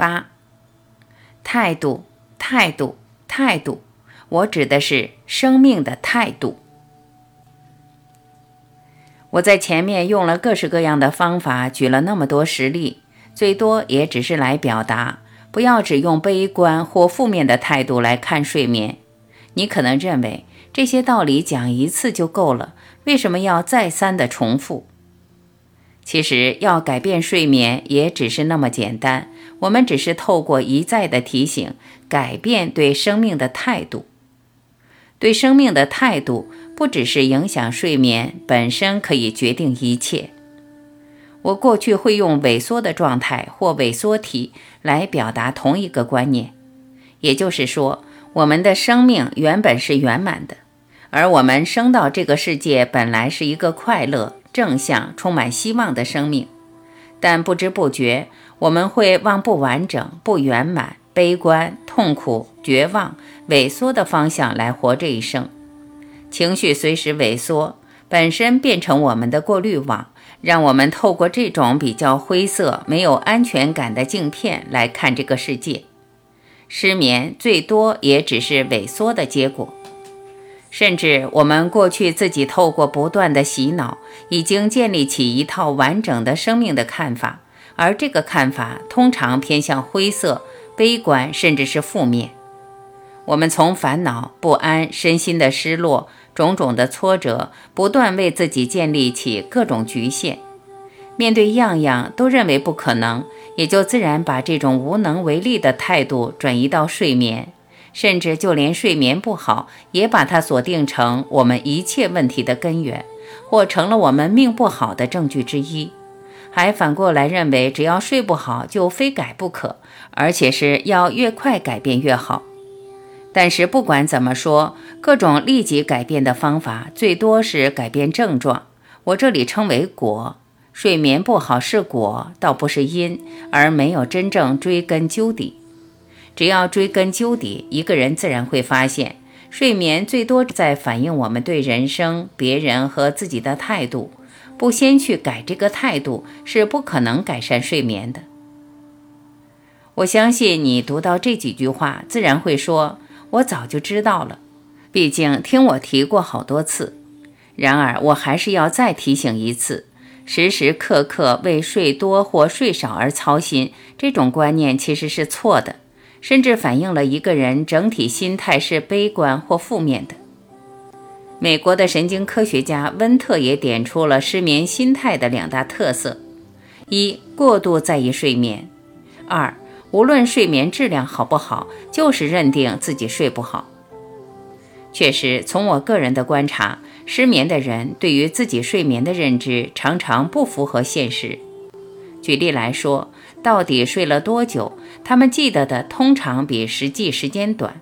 八，态度，态度，态度，我指的是生命的态度。我在前面用了各式各样的方法，举了那么多实例，最多也只是来表达，不要只用悲观或负面的态度来看睡眠。你可能认为这些道理讲一次就够了，为什么要再三的重复？其实要改变睡眠也只是那么简单，我们只是透过一再的提醒，改变对生命的态度。对生命的态度，不只是影响睡眠本身，可以决定一切。我过去会用萎缩的状态或萎缩体来表达同一个观念，也就是说，我们的生命原本是圆满的，而我们生到这个世界本来是一个快乐、正向、充满希望的生命，但不知不觉我们会往不完整、不圆满。悲观、痛苦、绝望、萎缩的方向来活这一生，情绪随时萎缩，本身变成我们的过滤网，让我们透过这种比较灰色、没有安全感的镜片来看这个世界。失眠最多也只是萎缩的结果，甚至我们过去自己透过不断的洗脑，已经建立起一套完整的生命的看法，而这个看法通常偏向灰色。悲观甚至是负面，我们从烦恼、不安、身心的失落、种种的挫折，不断为自己建立起各种局限。面对样样都认为不可能，也就自然把这种无能为力的态度转移到睡眠，甚至就连睡眠不好，也把它锁定成我们一切问题的根源，或成了我们命不好的证据之一。还反过来认为，只要睡不好就非改不可，而且是要越快改变越好。但是不管怎么说，各种立即改变的方法，最多是改变症状。我这里称为果。睡眠不好是果，倒不是因，而没有真正追根究底。只要追根究底，一个人自然会发现，睡眠最多在反映我们对人生、别人和自己的态度。不先去改这个态度，是不可能改善睡眠的。我相信你读到这几句话，自然会说：“我早就知道了，毕竟听我提过好多次。”然而，我还是要再提醒一次：时时刻刻为睡多或睡少而操心，这种观念其实是错的，甚至反映了一个人整体心态是悲观或负面的。美国的神经科学家温特也点出了失眠心态的两大特色：一、过度在意睡眠；二、无论睡眠质量好不好，就是认定自己睡不好。确实，从我个人的观察，失眠的人对于自己睡眠的认知常常不符合现实。举例来说，到底睡了多久，他们记得的通常比实际时间短。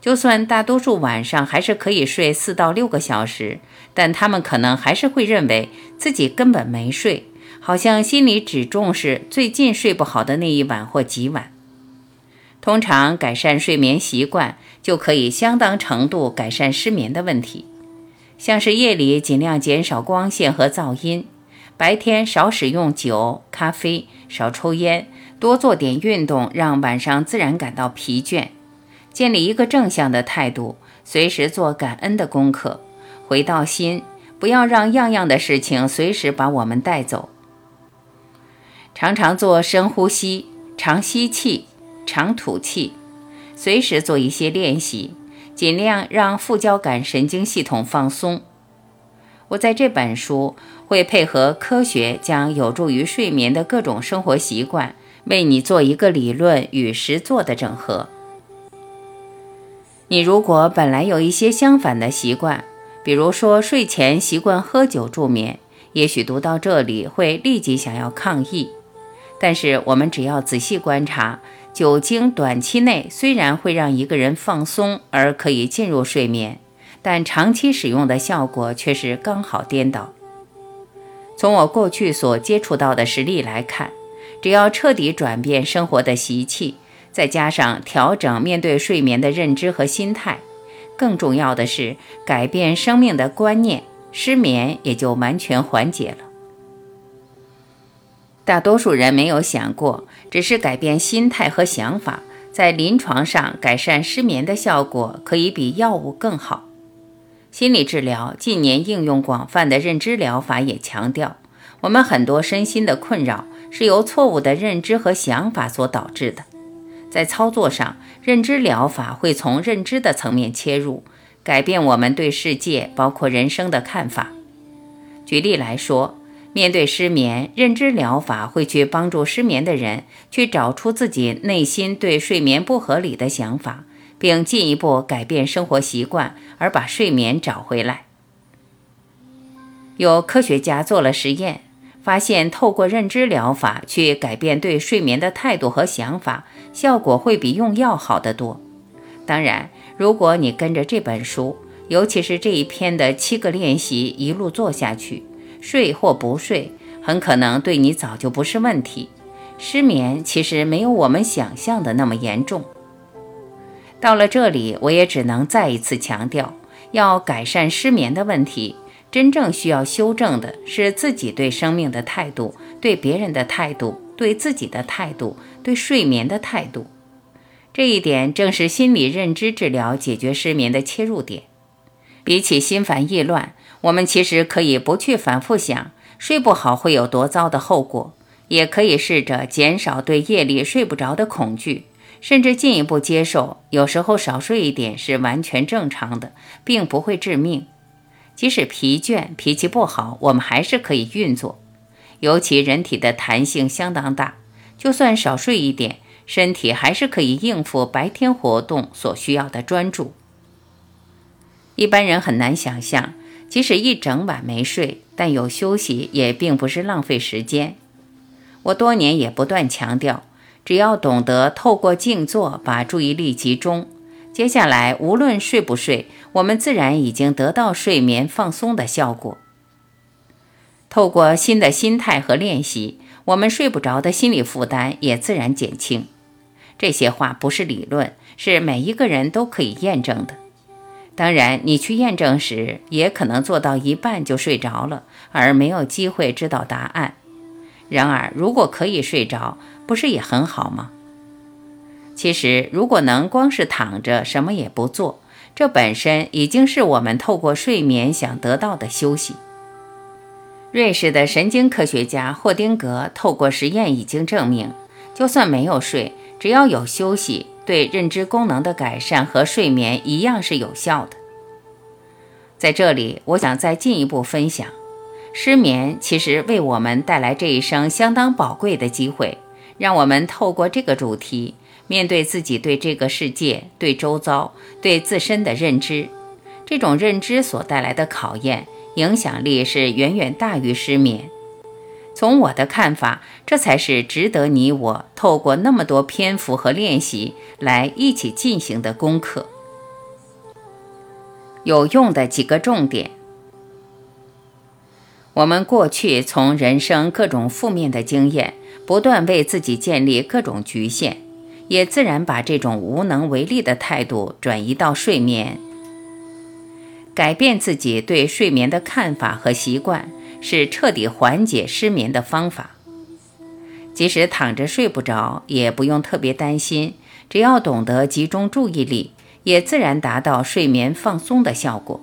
就算大多数晚上还是可以睡四到六个小时，但他们可能还是会认为自己根本没睡，好像心里只重视最近睡不好的那一晚或几晚。通常改善睡眠习惯，就可以相当程度改善失眠的问题，像是夜里尽量减少光线和噪音，白天少使用酒、咖啡，少抽烟，多做点运动，让晚上自然感到疲倦。建立一个正向的态度，随时做感恩的功课，回到心，不要让样样的事情随时把我们带走。常常做深呼吸，常吸气，常吐气，随时做一些练习，尽量让副交感神经系统放松。我在这本书会配合科学，将有助于睡眠的各种生活习惯，为你做一个理论与实做的整合。你如果本来有一些相反的习惯，比如说睡前习惯喝酒助眠，也许读到这里会立即想要抗议。但是我们只要仔细观察，酒精短期内虽然会让一个人放松而可以进入睡眠，但长期使用的效果却是刚好颠倒。从我过去所接触到的实例来看，只要彻底转变生活的习气。再加上调整面对睡眠的认知和心态，更重要的是改变生命的观念，失眠也就完全缓解了。大多数人没有想过，只是改变心态和想法，在临床上改善失眠的效果可以比药物更好。心理治疗近年应用广泛的认知疗法也强调，我们很多身心的困扰是由错误的认知和想法所导致的。在操作上，认知疗法会从认知的层面切入，改变我们对世界，包括人生的看法。举例来说，面对失眠，认知疗法会去帮助失眠的人去找出自己内心对睡眠不合理的想法。并进一步改变生活习惯，而把睡眠找回来。有科学家做了实验，发现透过认知疗法去改变对睡眠的态度和想法，效果会比用药好得多。当然，如果你跟着这本书，尤其是这一篇的七个练习一路做下去，睡或不睡，很可能对你早就不是问题。失眠其实没有我们想象的那么严重。到了这里，我也只能再一次强调，要改善失眠的问题，真正需要修正的是自己对生命的态度、对别人的态度、对自己的态度、对睡眠的态度。这一点正是心理认知治疗解决失眠的切入点。比起心烦意乱，我们其实可以不去反复想睡不好会有多糟的后果，也可以试着减少对夜里睡不着的恐惧。甚至进一步接受，有时候少睡一点是完全正常的，并不会致命。即使疲倦、脾气不好，我们还是可以运作。尤其人体的弹性相当大，就算少睡一点，身体还是可以应付白天活动所需要的专注。一般人很难想象，即使一整晚没睡，但有休息也并不是浪费时间。我多年也不断强调。只要懂得透过静坐把注意力集中，接下来无论睡不睡，我们自然已经得到睡眠放松的效果。透过新的心态和练习，我们睡不着的心理负担也自然减轻。这些话不是理论，是每一个人都可以验证的。当然，你去验证时，也可能做到一半就睡着了，而没有机会知道答案。然而，如果可以睡着，不是也很好吗？其实，如果能光是躺着什么也不做，这本身已经是我们透过睡眠想得到的休息。瑞士的神经科学家霍丁格透过实验已经证明，就算没有睡，只要有休息，对认知功能的改善和睡眠一样是有效的。在这里，我想再进一步分享。失眠其实为我们带来这一生相当宝贵的机会，让我们透过这个主题，面对自己对这个世界、对周遭、对自身的认知。这种认知所带来的考验，影响力是远远大于失眠。从我的看法，这才是值得你我透过那么多篇幅和练习来一起进行的功课。有用的几个重点。我们过去从人生各种负面的经验，不断为自己建立各种局限，也自然把这种无能为力的态度转移到睡眠。改变自己对睡眠的看法和习惯，是彻底缓解失眠的方法。即使躺着睡不着，也不用特别担心，只要懂得集中注意力，也自然达到睡眠放松的效果。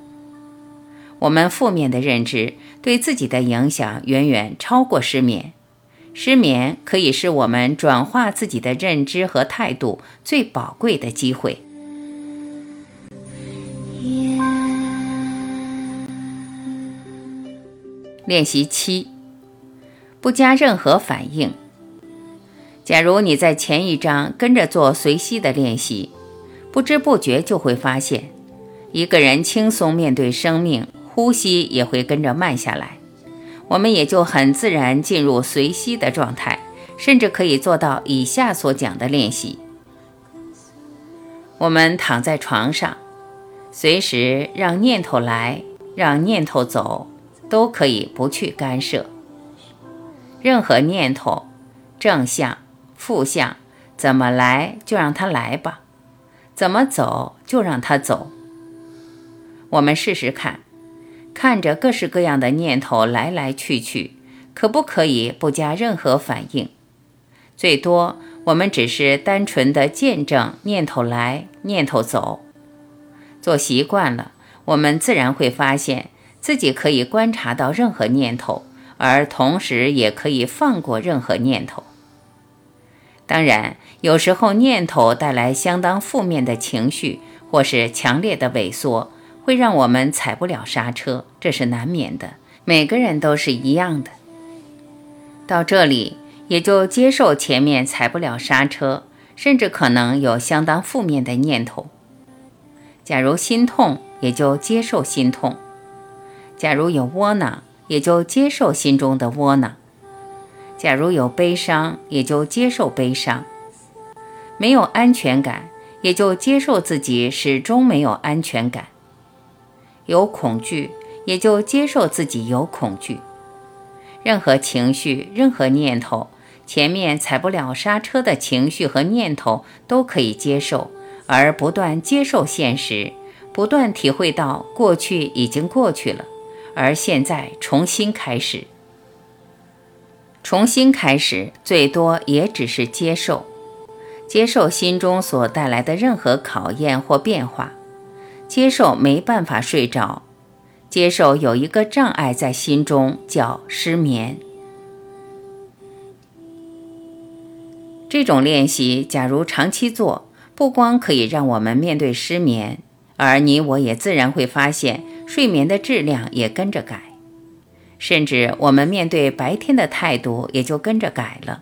我们负面的认知对自己的影响远远超过失眠，失眠可以是我们转化自己的认知和态度最宝贵的机会。练习七，不加任何反应。假如你在前一章跟着做随息的练习，不知不觉就会发现，一个人轻松面对生命。呼吸也会跟着慢下来，我们也就很自然进入随息的状态，甚至可以做到以下所讲的练习：我们躺在床上，随时让念头来，让念头走，都可以不去干涉。任何念头，正向、负向，怎么来就让它来吧，怎么走就让它走。我们试试看。看着各式各样的念头来来去去，可不可以不加任何反应？最多我们只是单纯的见证念头来，念头走。做习惯了，我们自然会发现自己可以观察到任何念头，而同时也可以放过任何念头。当然，有时候念头带来相当负面的情绪，或是强烈的萎缩，会让我们踩不了刹车，这是难免的。每个人都是一样的。到这里，也就接受前面踩不了刹车，甚至可能有相当负面的念头。假如心痛，也就接受心痛；假如有窝囊，也就接受心中的窝囊；假如有悲伤，也就接受悲伤；没有安全感，也就接受自己始终没有安全感；有恐惧，也就接受自己有恐惧。任何情绪、任何念头，前面踩不了刹车的情绪和念头，都可以接受。而不断接受现实，不断体会到过去已经过去了，而现在重新开始。重新开始，最多也只是接受，接受心中所带来的任何考验或变化，接受没办法睡着，接受有一个障碍在心中叫失眠。这种练习，假如长期做。不光可以让我们面对失眠，而你我也自然会发现睡眠的质量也跟着改，甚至我们面对白天的态度也就跟着改了。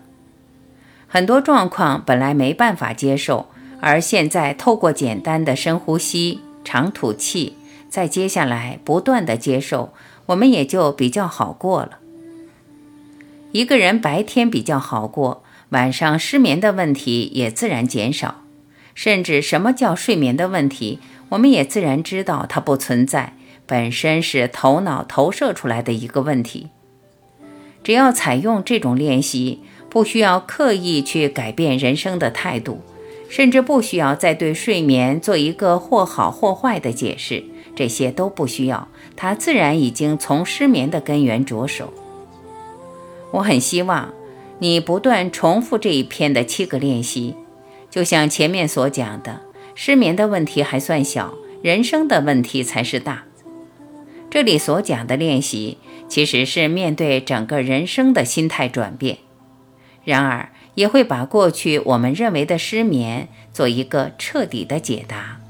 很多状况本来没办法接受，而现在透过简单的深呼吸、长吐气，再接下来不断的接受，我们也就比较好过了。一个人白天比较好过，晚上失眠的问题也自然减少。甚至什么叫睡眠的问题，我们也自然知道它不存在，本身是头脑投射出来的一个问题。只要采用这种练习，不需要刻意去改变人生的态度，甚至不需要再对睡眠做一个或好或坏的解释，这些都不需要，它自然已经从失眠的根源着手。我很希望你不断重复这一篇的七个练习。就像前面所讲的，失眠的问题还算小，人生的问题才是大。这里所讲的练习，其实是面对整个人生的心态转变，然而也会把过去我们认为的失眠做一个彻底的解答。